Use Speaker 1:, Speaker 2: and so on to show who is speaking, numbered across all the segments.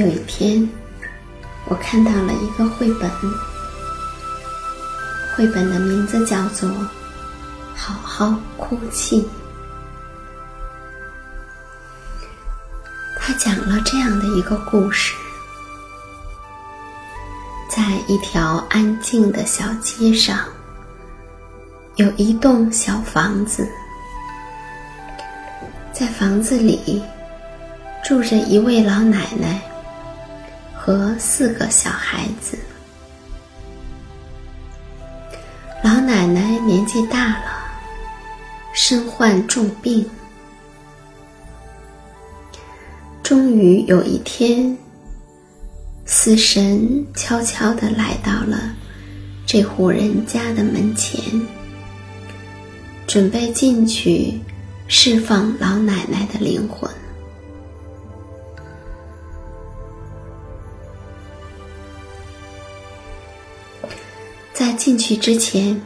Speaker 1: 有一天，我看到了一个绘本，绘本的名字叫做《好好哭泣》。它讲了这样的一个故事：在一条安静的小街上，有一栋小房子，在房子里住着一位老奶奶。和四个小孩子，老奶奶年纪大了，身患重病。终于有一天，死神悄悄地来到了这户人家的门前，准备进去释放老奶奶的灵魂。在进去之前，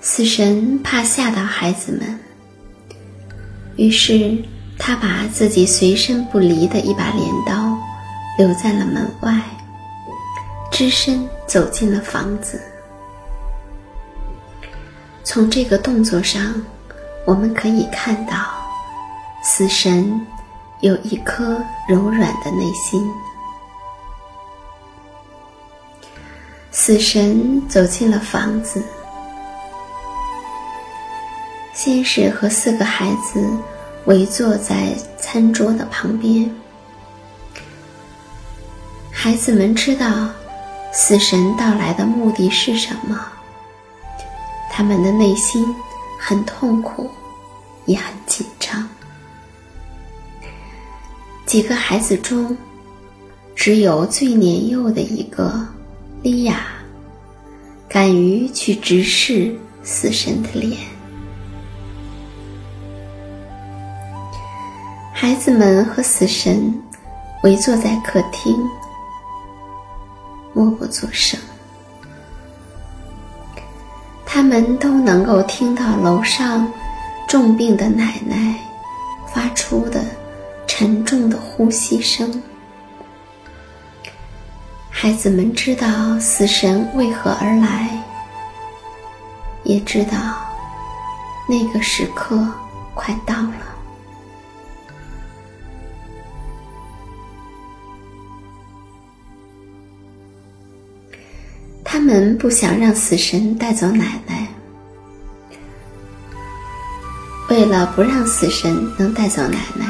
Speaker 1: 死神怕吓到孩子们，于是他把自己随身不离的一把镰刀留在了门外，只身走进了房子。从这个动作上，我们可以看到，死神有一颗柔软的内心。死神走进了房子，先是和四个孩子围坐在餐桌的旁边。孩子们知道死神到来的目的是什么，他们的内心很痛苦，也很紧张。几个孩子中，只有最年幼的一个。莉亚敢于去直视死神的脸，孩子们和死神围坐在客厅，默不作声。他们都能够听到楼上重病的奶奶发出的沉重的呼吸声。孩子们知道死神为何而来，也知道那个时刻快到了。他们不想让死神带走奶奶。为了不让死神能带走奶奶，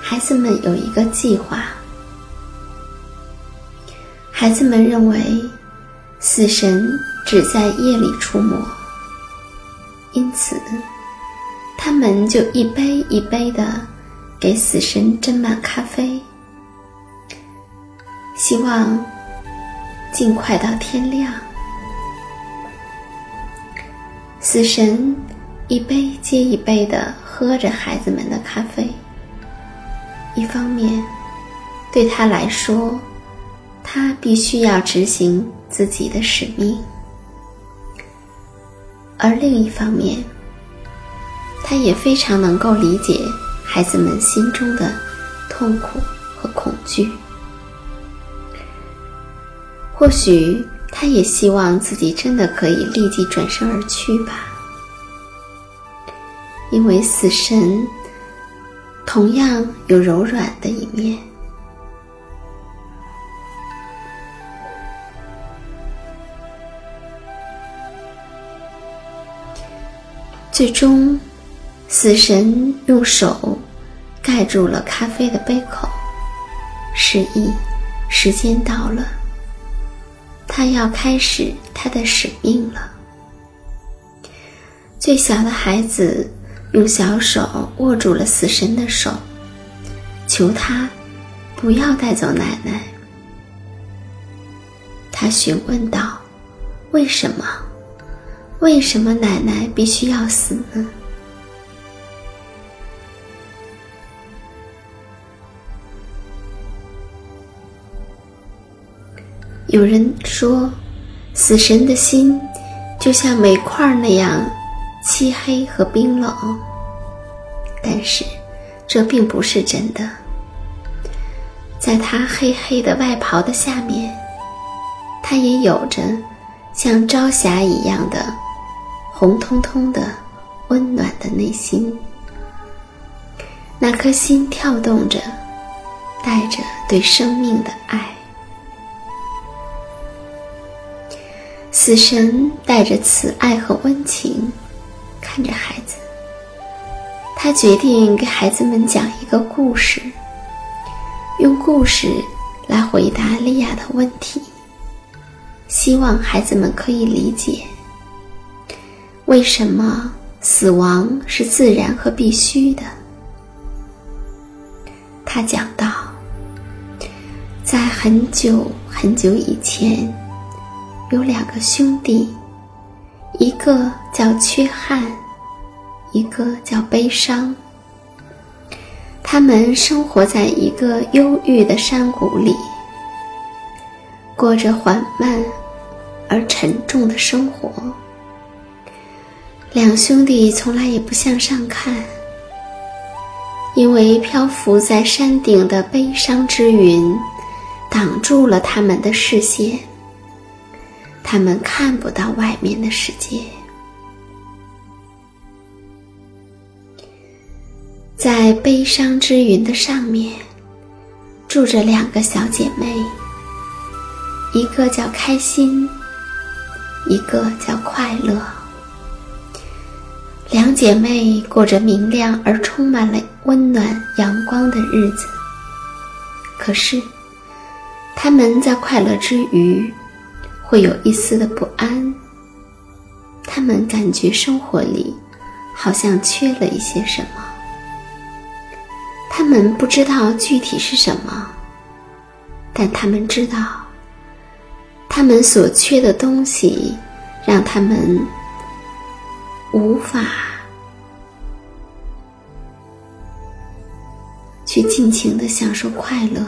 Speaker 1: 孩子们有一个计划。孩子们认为，死神只在夜里出没，因此，他们就一杯一杯的给死神斟满咖啡，希望尽快到天亮。死神。一杯接一杯的喝着孩子们的咖啡。一方面，对他来说，他必须要执行自己的使命；而另一方面，他也非常能够理解孩子们心中的痛苦和恐惧。或许，他也希望自己真的可以立即转身而去吧。因为死神同样有柔软的一面。最终，死神用手盖住了咖啡的杯口，示意时间到了，他要开始他的使命了。最小的孩子。用小手握住了死神的手，求他不要带走奶奶。他询问道：“为什么？为什么奶奶必须要死呢？”有人说，死神的心就像煤块那样。漆黑和冰冷，但是这并不是真的。在他黑黑的外袍的下面，他也有着像朝霞一样的红彤彤的温暖的内心。那颗心跳动着，带着对生命的爱。死神带着慈爱和温情。看着孩子，他决定给孩子们讲一个故事，用故事来回答莉亚的问题，希望孩子们可以理解为什么死亡是自然和必须的。他讲到，在很久很久以前，有两个兄弟，一个叫缺憾。一个叫悲伤。他们生活在一个忧郁的山谷里，过着缓慢而沉重的生活。两兄弟从来也不向上看，因为漂浮在山顶的悲伤之云挡住了他们的视线，他们看不到外面的世界。在悲伤之云的上面，住着两个小姐妹，一个叫开心，一个叫快乐。两姐妹过着明亮而充满了温暖阳光的日子。可是，她们在快乐之余，会有一丝的不安。她们感觉生活里好像缺了一些什么。他们不知道具体是什么，但他们知道，他们所缺的东西让他们无法去尽情的享受快乐。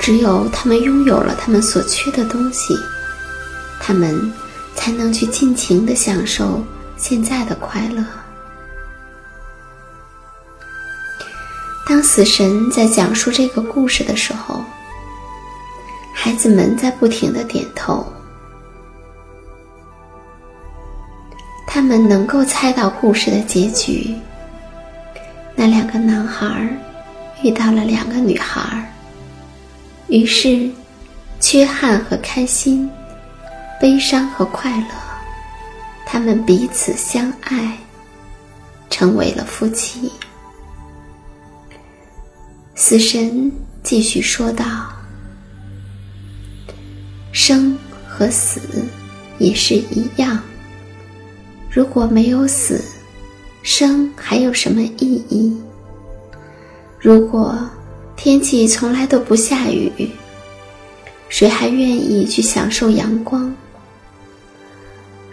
Speaker 1: 只有他们拥有了他们所缺的东西，他们才能去尽情的享受现在的快乐。当死神在讲述这个故事的时候，孩子们在不停的点头。他们能够猜到故事的结局。那两个男孩遇到了两个女孩，于是缺憾和开心，悲伤和快乐，他们彼此相爱，成为了夫妻。死神继续说道：“生和死也是一样。如果没有死，生还有什么意义？如果天气从来都不下雨，谁还愿意去享受阳光？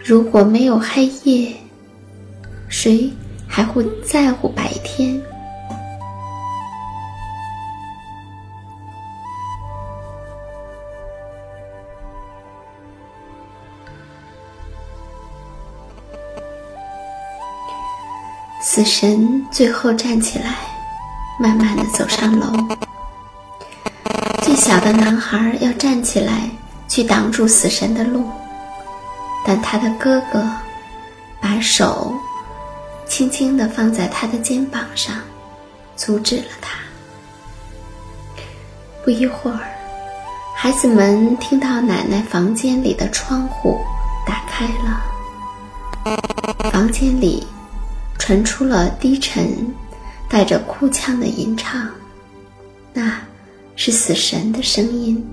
Speaker 1: 如果没有黑夜，谁还会在乎白天？”死神最后站起来，慢慢的走上楼。最小的男孩要站起来去挡住死神的路，但他的哥哥把手轻轻的放在他的肩膀上，阻止了他。不一会儿，孩子们听到奶奶房间里的窗户打开了，房间里。传出了低沉、带着哭腔的吟唱，那是死神的声音。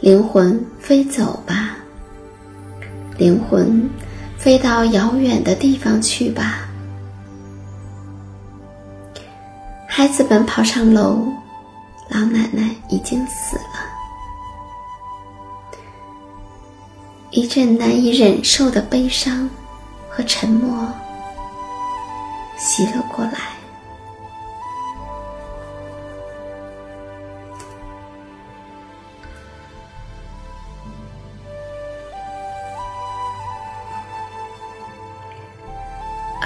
Speaker 1: 灵魂飞走吧，灵魂飞到遥远的地方去吧。孩子们跑上楼，老奶奶已经死了。一阵难以忍受的悲伤和沉默。袭了过来，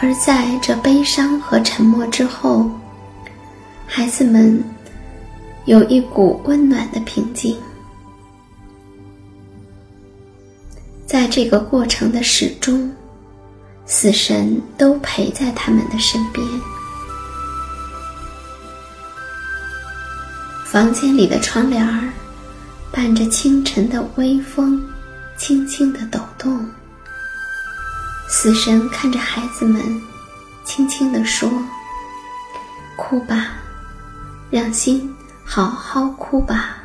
Speaker 1: 而在这悲伤和沉默之后，孩子们有一股温暖的平静。在这个过程的始终。死神都陪在他们的身边。房间里的窗帘儿伴着清晨的微风，轻轻的抖动。死神看着孩子们，轻轻地说：“哭吧，让心好好哭吧，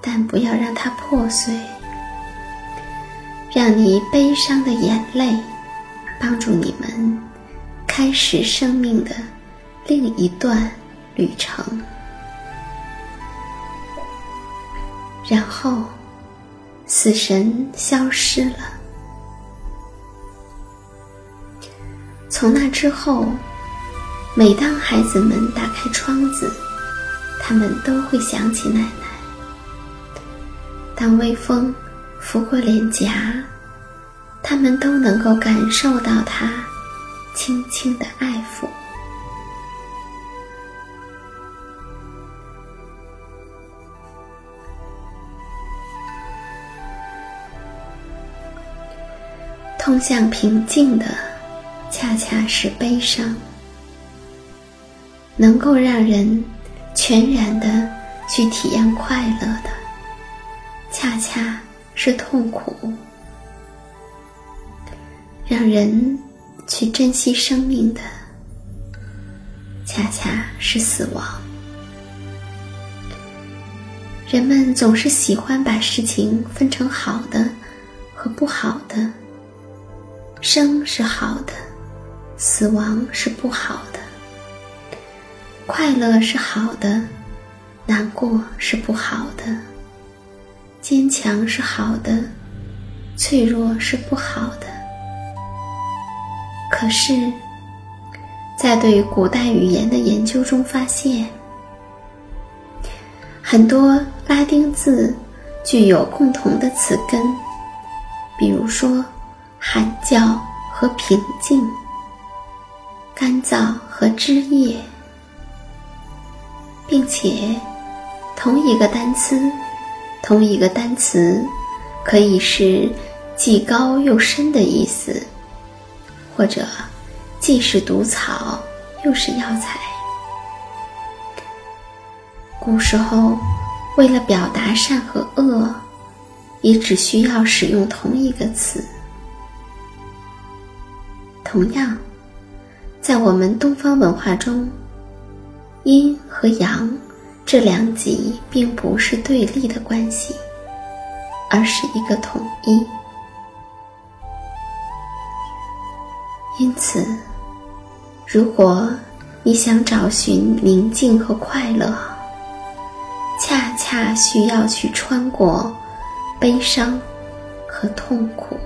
Speaker 1: 但不要让它破碎，让你悲伤的眼泪。”帮助你们开始生命的另一段旅程，然后死神消失了。从那之后，每当孩子们打开窗子，他们都会想起奶奶。当微风拂过脸颊。他们都能够感受到他轻轻的爱抚。通向平静的，恰恰是悲伤；能够让人全然的去体验快乐的，恰恰是痛苦。人去珍惜生命的，恰恰是死亡。人们总是喜欢把事情分成好的和不好的，生是好的，死亡是不好的；快乐是好的，难过是不好的；坚强是好的，脆弱是不好的。可是，在对古代语言的研究中发现，很多拉丁字具有共同的词根，比如说“喊叫”和“平静”，“干燥”和“枝叶”，并且同一个单词，同一个单词可以是既高又深的意思，或者既是毒草又是药材。古时候，为了表达善和恶，也只需要使用同一个词。同样，在我们东方文化中，阴和阳这两极并不是对立的关系，而是一个统一。因此，如果你想找寻宁静和快乐，恰恰需要去穿过悲伤和痛苦。